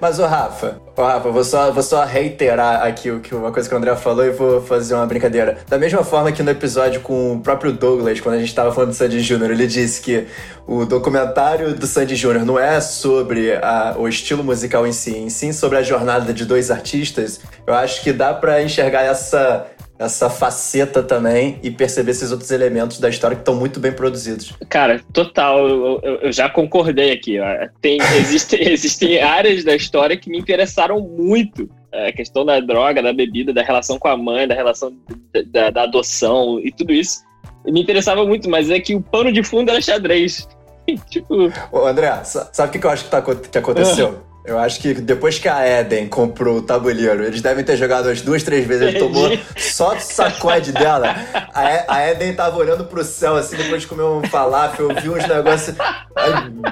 Mas, o Rafa, ô Rafa, vou só, vou só reiterar aqui o que uma coisa que o André falou e vou fazer uma brincadeira. Da mesma forma que no episódio com o próprio Douglas, quando a gente estava falando do Sandy Júnior, ele disse que o documentário do Sandy Júnior não é sobre a, o estilo musical em si, em sim sobre a jornada de dois artistas. Eu acho que dá para enxergar essa essa faceta também e perceber esses outros elementos da história que estão muito bem produzidos. Cara, total, eu, eu, eu já concordei aqui. Tem, existe, existem áreas da história que me interessaram muito. É, a questão da droga, da bebida, da relação com a mãe, da relação da, da, da adoção e tudo isso. Me interessava muito, mas é que o pano de fundo era xadrez. tipo... Ô, André, sabe o que eu acho que, tá, que aconteceu? Eu acho que depois que a Eden comprou o tabuleiro, eles devem ter jogado as duas, três vezes. Ele tomou só o sacode dela. A, a Eden tava olhando pro céu, assim, depois de comer um falafel, viu uns negócios.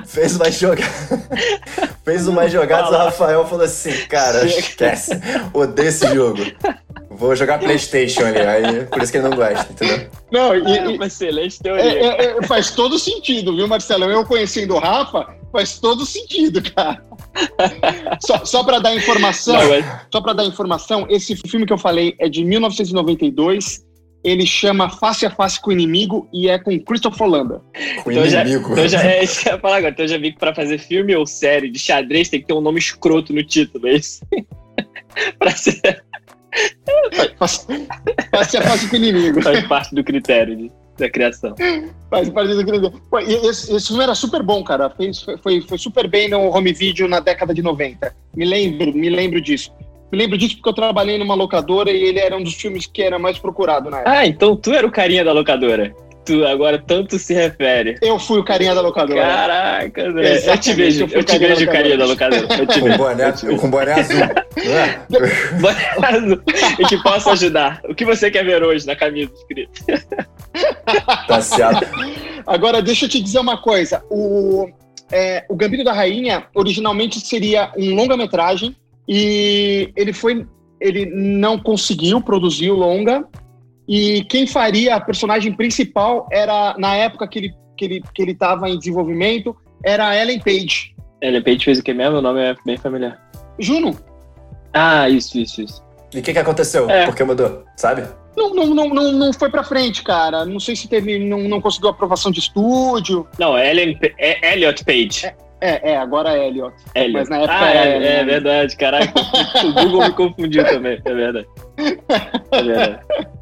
fez uma jogada. fez umas jogadas, o Rafael falou assim: Cara, esquece. Odeio esse jogo. Vou jogar PlayStation ali, aí por isso que ele não gosta, entendeu? Não, e, e uma excelente teoria. É, é, é, faz todo sentido, viu, Marcelo? Eu conhecendo o Rafa, faz todo sentido, cara. só só para dar informação, não, é... só para dar informação, esse filme que eu falei é de 1992. Ele chama Face a Face com o Inimigo e é com Christopher Lambert. Com então inimigo. Já, então já, é isso que eu ia falar agora. Então eu já vi que pra fazer filme ou série de xadrez tem que ter um nome escroto no título, é isso? pra ser Faz, ser fácil com o inimigo. Faz parte do critério de, da criação. Faz parte do critério. Esse, esse filme era super bom, cara. Fez, foi, foi super bem no home video na década de 90. Me lembro, me lembro disso. Me lembro disso porque eu trabalhei numa locadora e ele era um dos filmes que era mais procurado na época. Ah, então tu era o carinha da locadora tu agora tanto se refere. Eu fui o carinha da locadora. Caraca, André. Exatamente, eu te vejo, eu, eu te vejo o carinha da locadora. Eu te com, boné, com boné azul. Boné azul. E que posso ajudar. O que você quer ver hoje na camisa escrito? tá certo. Agora, deixa eu te dizer uma coisa. O, é, o Gambito da Rainha originalmente seria um longa-metragem e ele foi. Ele não conseguiu produzir o longa e quem faria a personagem principal era, na época que ele que ele que ele estava em desenvolvimento, era a Ellen Page. Ellen Page fez o que mesmo? O nome é bem familiar. Juno. Ah, isso, isso, isso. E o que, que aconteceu? É. Por que mudou? Sabe? Não, não, não, não, não foi pra frente, cara. Não sei se teve. Não, não conseguiu aprovação de estúdio. Não, Ellen, é Elliot Page. É, é, é, agora é Elliot. Elliot. Mas na época ah, é, é, é verdade, caraca. o Google me confundiu também, é verdade. É verdade.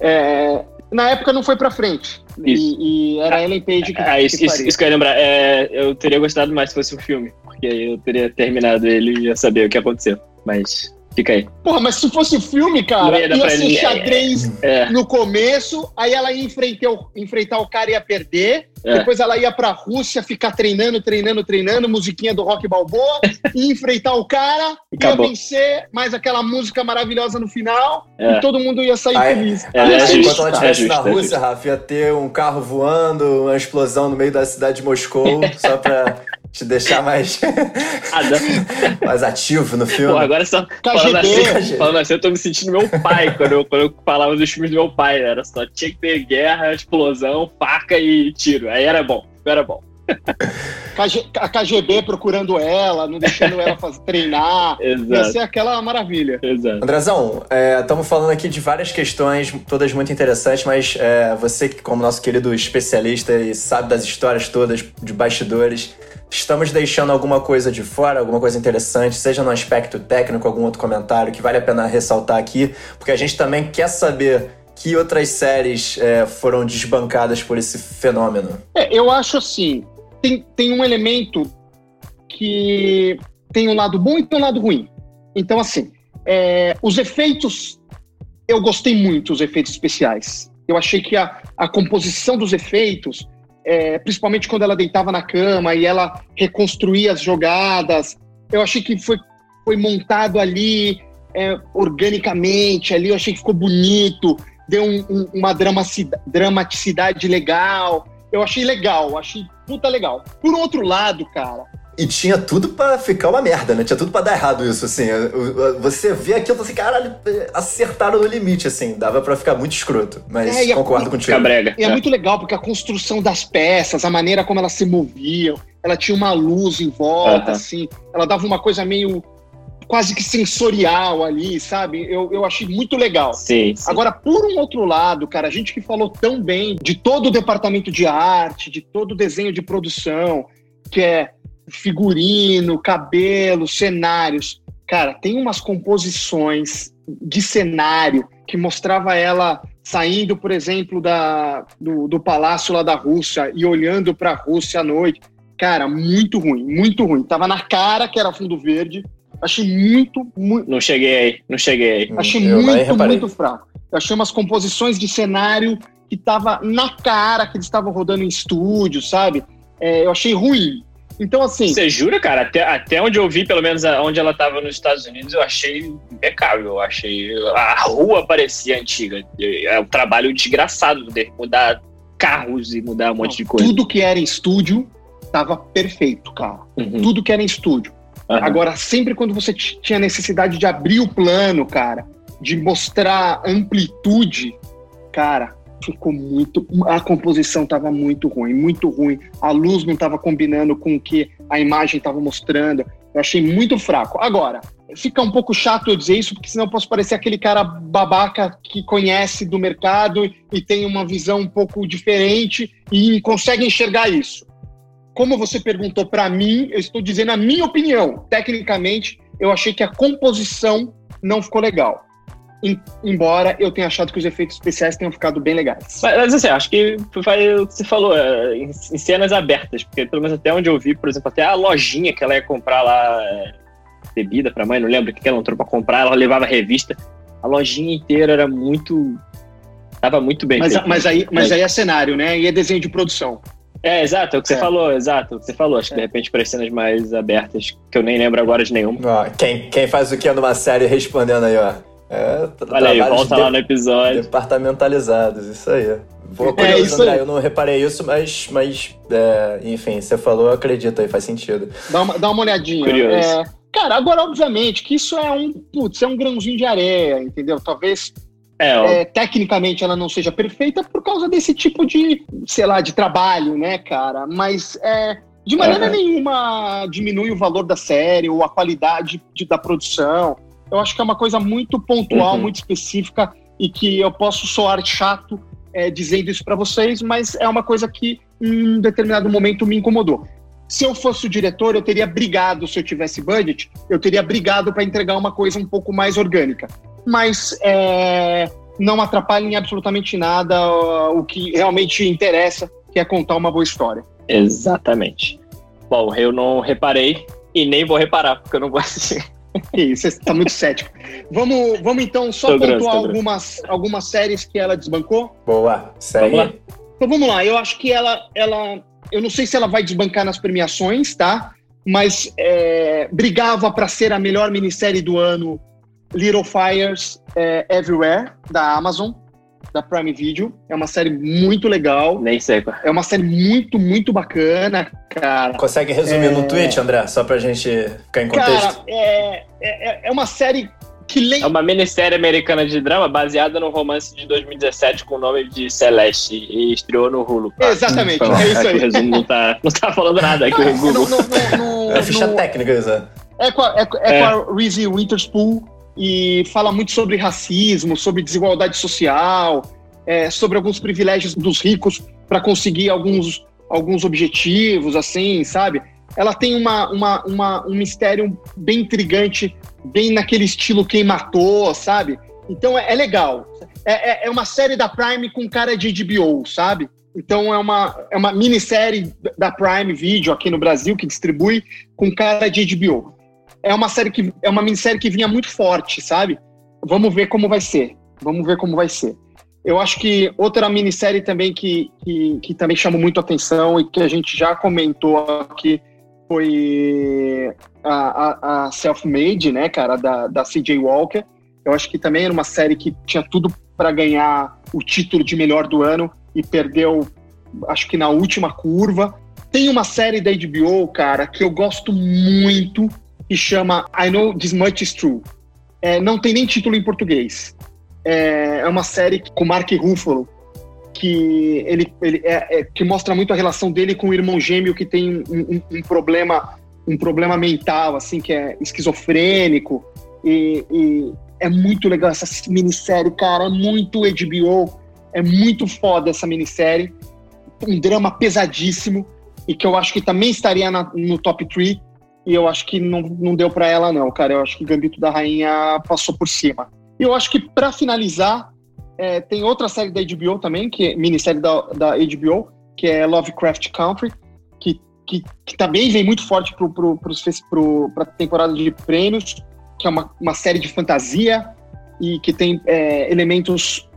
É, na época não foi pra frente. E, e, era a Ellen Page que, ah, isso, que isso, isso, que eu ia lembrar. É, eu teria gostado mais se fosse um filme. Porque aí eu teria terminado ele e ia saber o que aconteceu. Mas Fica aí. Porra, mas se fosse filme, cara, ia, ia ser xadrez é. no começo, aí ela ia enfrentar o, enfrentar o cara e ia perder. É. Depois ela ia pra Rússia ficar treinando, treinando, treinando, musiquinha do rock balboa, e enfrentar o cara, Acabou. ia vencer, mais aquela música maravilhosa no final, é. e todo mundo ia sair aí, feliz. É, é, justo, enquanto ela estivesse na é Rússia, Rafa, ia ter um carro voando, uma explosão no meio da cidade de Moscou, só pra te deixar mais, mais ativo no filme. Pô, agora só falando assim, falando assim, eu tô me sentindo meu pai quando eu, quando eu falava dos filmes do meu pai. Né? Era só tinha que ter guerra, explosão, faca e tiro. Aí era bom, era bom. a KGB procurando ela, não deixando ela fazer, treinar. Exato. Ia ser aquela maravilha. Exato. Andrezão, estamos é, falando aqui de várias questões, todas muito interessantes, mas é, você, como nosso querido especialista e sabe das histórias todas de bastidores, estamos deixando alguma coisa de fora, alguma coisa interessante, seja no aspecto técnico, algum outro comentário que vale a pena ressaltar aqui, porque a gente também quer saber que outras séries é, foram desbancadas por esse fenômeno. É, eu acho assim, tem, tem um elemento que tem um lado bom e tem um lado ruim. Então, assim, é, os efeitos, eu gostei muito dos efeitos especiais. Eu achei que a, a composição dos efeitos é, principalmente quando ela deitava na cama e ela reconstruía as jogadas. Eu achei que foi, foi montado ali é, organicamente, ali eu achei que ficou bonito, deu um, um, uma dramaticidade legal. Eu achei legal, achei puta legal. Por outro lado, cara, e tinha tudo para ficar uma merda, né? Tinha tudo para dar errado isso, assim. Você vê aquilo e assim, caralho, acertaram no limite, assim. Dava para ficar muito escroto. Mas é, concordo e, contigo. Brega. E é, é muito legal, porque a construção das peças, a maneira como elas se moviam, ela tinha uma luz em volta, uhum. assim. Ela dava uma coisa meio quase que sensorial ali, sabe? Eu, eu achei muito legal. Sim, sim, Agora, por um outro lado, cara, a gente que falou tão bem de todo o departamento de arte, de todo o desenho de produção, que é figurino, cabelo, cenários. Cara, tem umas composições de cenário que mostrava ela saindo, por exemplo, da, do, do palácio lá da Rússia e olhando para a Rússia à noite. Cara, muito ruim, muito ruim. Tava na cara que era fundo verde. Achei muito, muito. Não cheguei aí, não cheguei aí. Achei Eu muito, muito fraco. Eu achei umas composições de cenário que tava na cara que eles estavam rodando em estúdio, sabe? É, eu achei ruim. Então, assim. Você jura, cara? Até, até onde eu vi, pelo menos onde ela estava nos Estados Unidos, eu achei impecável. Eu achei. A rua parecia antiga. É um trabalho desgraçado de mudar carros e mudar um monte de coisa. Tudo que era em estúdio estava perfeito, cara. Uhum. Tudo que era em estúdio. Uhum. Agora, sempre quando você tinha necessidade de abrir o plano, cara, de mostrar amplitude, cara, ficou muito. A composição estava muito ruim, muito ruim. A luz não estava combinando com o que a imagem estava mostrando. Eu achei muito fraco. Agora, fica um pouco chato eu dizer isso, porque senão eu posso parecer aquele cara babaca que conhece do mercado e tem uma visão um pouco diferente e consegue enxergar isso. Como você perguntou para mim, eu estou dizendo a minha opinião. Tecnicamente, eu achei que a composição não ficou legal. Embora eu tenha achado que os efeitos especiais tenham ficado bem legais. Mas, mas assim, acho que foi o que você falou, é, em, em, cenas abertas, porque pelo menos até onde eu vi, por exemplo, até a lojinha que ela ia comprar lá, é, bebida pra mãe, não lembro o que ela entrou pra comprar, ela levava revista. A lojinha inteira era muito. Tava muito bem mas, mas aí, mas, mas aí é cenário, né? E é desenho de produção. É, exato, é o que você é. falou, exato, o que você falou. Acho que de é. repente para cenas mais abertas, que eu nem lembro agora de nenhuma. Ó, quem, quem faz o que numa série respondendo aí, ó. É, Olha aí, volta lá no episódio. Departamentalizados, isso aí. Vou é, curioso, é, isso André, aí. eu não reparei isso, mas, mas é, enfim, você falou, eu acredito aí, faz sentido. Dá uma, dá uma olhadinha. Curioso. É, cara, agora, obviamente, que isso é um, putz, é um grãozinho de areia, entendeu? Talvez é, é, tecnicamente ela não seja perfeita por causa desse tipo de, sei lá, de trabalho, né, cara? Mas é, de maneira nenhuma diminui o valor da série ou a qualidade de, da produção. Eu acho que é uma coisa muito pontual, uhum. muito específica e que eu posso soar chato é, dizendo isso para vocês, mas é uma coisa que em um determinado momento me incomodou. Se eu fosse o diretor, eu teria brigado, se eu tivesse budget, eu teria brigado para entregar uma coisa um pouco mais orgânica mas é, não atrapalha em absolutamente nada o que realmente interessa, que é contar uma boa história. Exatamente. Bom, eu não reparei e nem vou reparar, porque eu não vou assistir. Isso, você está muito cético. Vamos, vamos então só tô pontuar grosso, algumas, algumas séries que ela desbancou? Boa, lá. Então vamos lá, eu acho que ela, ela. Eu não sei se ela vai desbancar nas premiações, tá? Mas é, brigava para ser a melhor minissérie do ano Little Fires é, Everywhere, da Amazon, da Prime Video. É uma série muito legal. Nem sei qual. É uma série muito, muito bacana, cara. Consegue resumir é... no Twitch, André? Só pra gente ficar em contexto. Cara, é, é, é uma série. É uma minissérie americana de drama baseada no romance de 2017 com o nome de Celeste e estreou no Hulu. Tá? Exatamente, então, é isso aí. O resumo não tá, não tá falando nada aqui no Google. No, no, é ficha técnica, isso. É com a, é, é, é. com a Reese Witherspoon, e fala muito sobre racismo, sobre desigualdade social, é, sobre alguns privilégios dos ricos para conseguir alguns, alguns objetivos, assim, sabe? Ela tem uma, uma, uma, um mistério bem intrigante, bem naquele estilo quem matou, sabe? Então é, é legal. É, é, é uma série da Prime com cara de HBO, sabe? Então é uma, é uma minissérie da Prime Video aqui no Brasil que distribui com cara de HBO é uma série que é uma minissérie que vinha muito forte, sabe? Vamos ver como vai ser. Vamos ver como vai ser. Eu acho que outra minissérie também que, que, que também chamou muito atenção e que a gente já comentou aqui foi a, a, a Self-Made, né, cara, da, da CJ Walker. Eu acho que também era uma série que tinha tudo para ganhar o título de melhor do ano e perdeu, acho que na última curva. Tem uma série da HBO, cara, que eu gosto muito, que chama I Know This Much Is True. É, não tem nem título em português. É, é uma série com Mark Ruffalo, que ele, ele é, é, que mostra muito a relação dele com o irmão gêmeo que tem um, um, um problema um problema mental assim que é esquizofrênico. E, e, é muito legal essa minissérie cara. É muito HBO é muito foda essa minissérie. Um drama pesadíssimo e que eu acho que também estaria na, no top 3 e eu acho que não, não deu para ela, não, cara. Eu acho que o Gambito da Rainha passou por cima. E eu acho que, para finalizar, é, tem outra série da HBO também, que é minissérie da, da HBO, que é Lovecraft Country, que, que, que também vem muito forte para pro, pro, pro, a temporada de prêmios, que é uma, uma série de fantasia e que tem é, elementos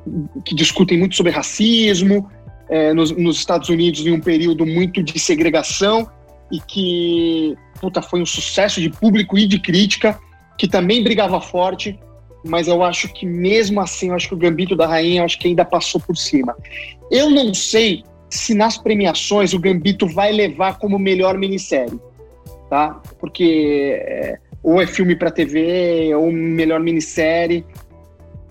que discutem muito sobre racismo é, nos, nos Estados Unidos em um período muito de segregação e que puta, foi um sucesso de público e de crítica, que também brigava forte, mas eu acho que mesmo assim, eu acho que o Gambito da Rainha, eu acho que ainda passou por cima. Eu não sei se nas premiações o Gambito vai levar como melhor minissérie, tá? Porque é, ou é filme para TV, ou melhor minissérie.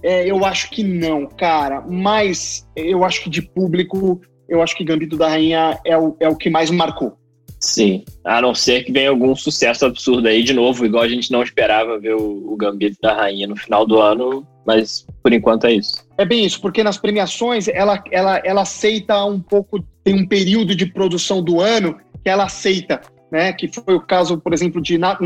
É, eu acho que não, cara. Mas eu acho que de público, eu acho que Gambito da Rainha é o, é o que mais marcou. Sim, a não ser que venha algum sucesso absurdo aí de novo, igual a gente não esperava ver o, Gambito da Rainha no final do ano, mas por enquanto é isso. É bem isso, porque nas premiações ela, ela, ela aceita um pouco, tem um período de produção do ano que ela aceita, né? Que foi o caso, por exemplo, de nada,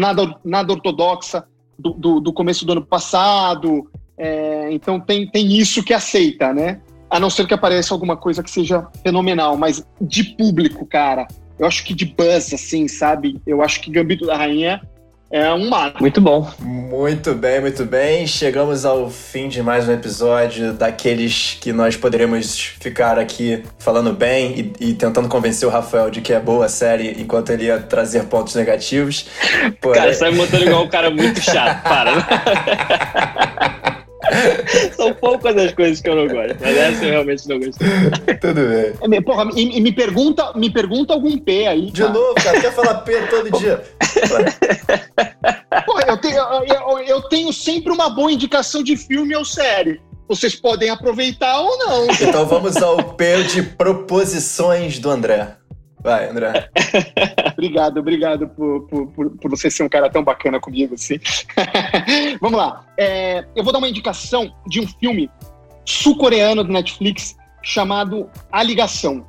nada ortodoxa do, do, do começo do ano passado. É, então tem, tem isso que aceita, né? A não ser que apareça alguma coisa que seja fenomenal, mas de público, cara. Eu acho que de buzz, assim, sabe? Eu acho que Gambito da Rainha é um marco. Muito bom. Muito bem, muito bem. Chegamos ao fim de mais um episódio daqueles que nós poderemos ficar aqui falando bem e, e tentando convencer o Rafael de que é boa a série enquanto ele ia trazer pontos negativos. Porém... Cara, sai montando igual um cara muito chato. Para. São poucas as coisas que eu não gosto, mas essa eu realmente não gosto. Tudo bem. É, porra, e, me, pergunta, me pergunta algum P aí. De cara. novo, cara, quer falar P todo dia. Porra, eu tenho, eu, eu tenho sempre uma boa indicação de filme ou série vocês podem aproveitar ou não. Então vamos ao P de proposições do André. Vai, André. obrigado, obrigado por, por, por, você ser um cara tão bacana comigo, assim. Vamos lá. É, eu vou dar uma indicação de um filme sul-coreano do Netflix chamado A Ligação.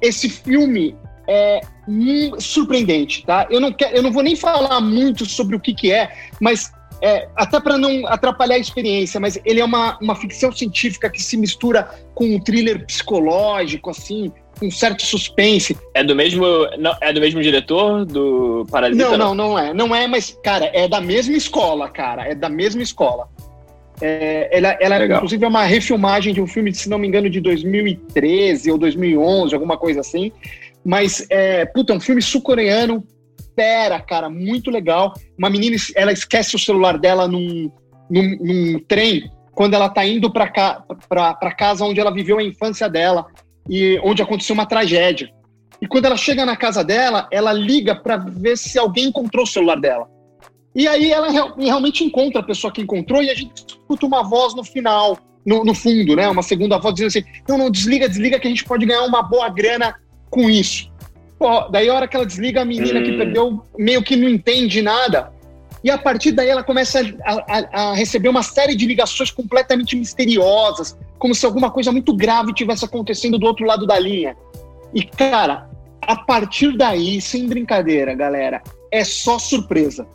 Esse filme é surpreendente, tá? Eu não, quero, eu não vou nem falar muito sobre o que, que é, mas é, até para não atrapalhar a experiência, mas ele é uma, uma ficção científica que se mistura com um thriller psicológico, assim, um certo suspense. É do mesmo, não, é do mesmo diretor do Parasita? Não, não, não é. Não é, mas, cara, é da mesma escola, cara. É da mesma escola. É, ela, ela inclusive, é uma refilmagem de um filme, se não me engano, de 2013 ou 2011, alguma coisa assim. Mas, é, puta, é um filme sul-coreano, pera, cara, muito legal. Uma menina, ela esquece o celular dela num, num, num trem quando ela tá indo para ca, casa onde ela viveu a infância dela e onde aconteceu uma tragédia. E quando ela chega na casa dela, ela liga para ver se alguém encontrou o celular dela. E aí ela realmente encontra a pessoa que encontrou e a gente escuta uma voz no final, no, no fundo, né? Uma segunda voz dizendo assim: não, não, desliga, desliga que a gente pode ganhar uma boa grana com isso. Pô, daí a hora que ela desliga, a menina hum. que perdeu meio que não entende nada. E a partir daí ela começa a, a, a, receber uma série de ligações completamente misteriosas, como se alguma coisa muito grave tivesse acontecendo do outro lado da linha. E, cara, a partir daí, sem brincadeira, galera, é só surpresa.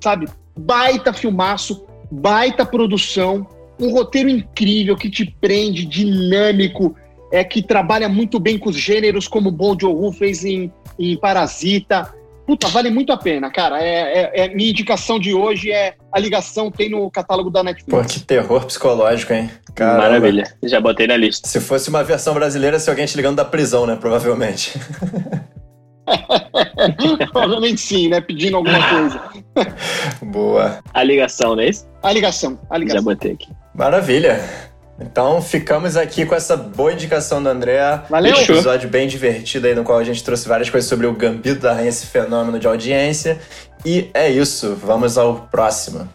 Sabe? Baita filmaço, baita produção, um roteiro incrível que te prende, dinâmico, é que trabalha muito bem com os gêneros, como o Bon Joon fez em, em Parasita. Puta, vale muito a pena, cara. É, é, é, minha indicação de hoje é a ligação tem no catálogo da Netflix. Pô, que terror psicológico, hein? Caramba. Maravilha. Já botei na lista. Se fosse uma versão brasileira, se alguém te ligando da prisão, né? Provavelmente. Provavelmente sim, né? Pedindo alguma coisa. Boa. A ligação, não é isso? A ligação, a ligação. Já botei aqui. Maravilha. Então ficamos aqui com essa boa indicação do André. Valeu! Um episódio bem divertido aí, no qual a gente trouxe várias coisas sobre o Gambito da Rainha, esse fenômeno de audiência. E é isso, vamos ao próximo.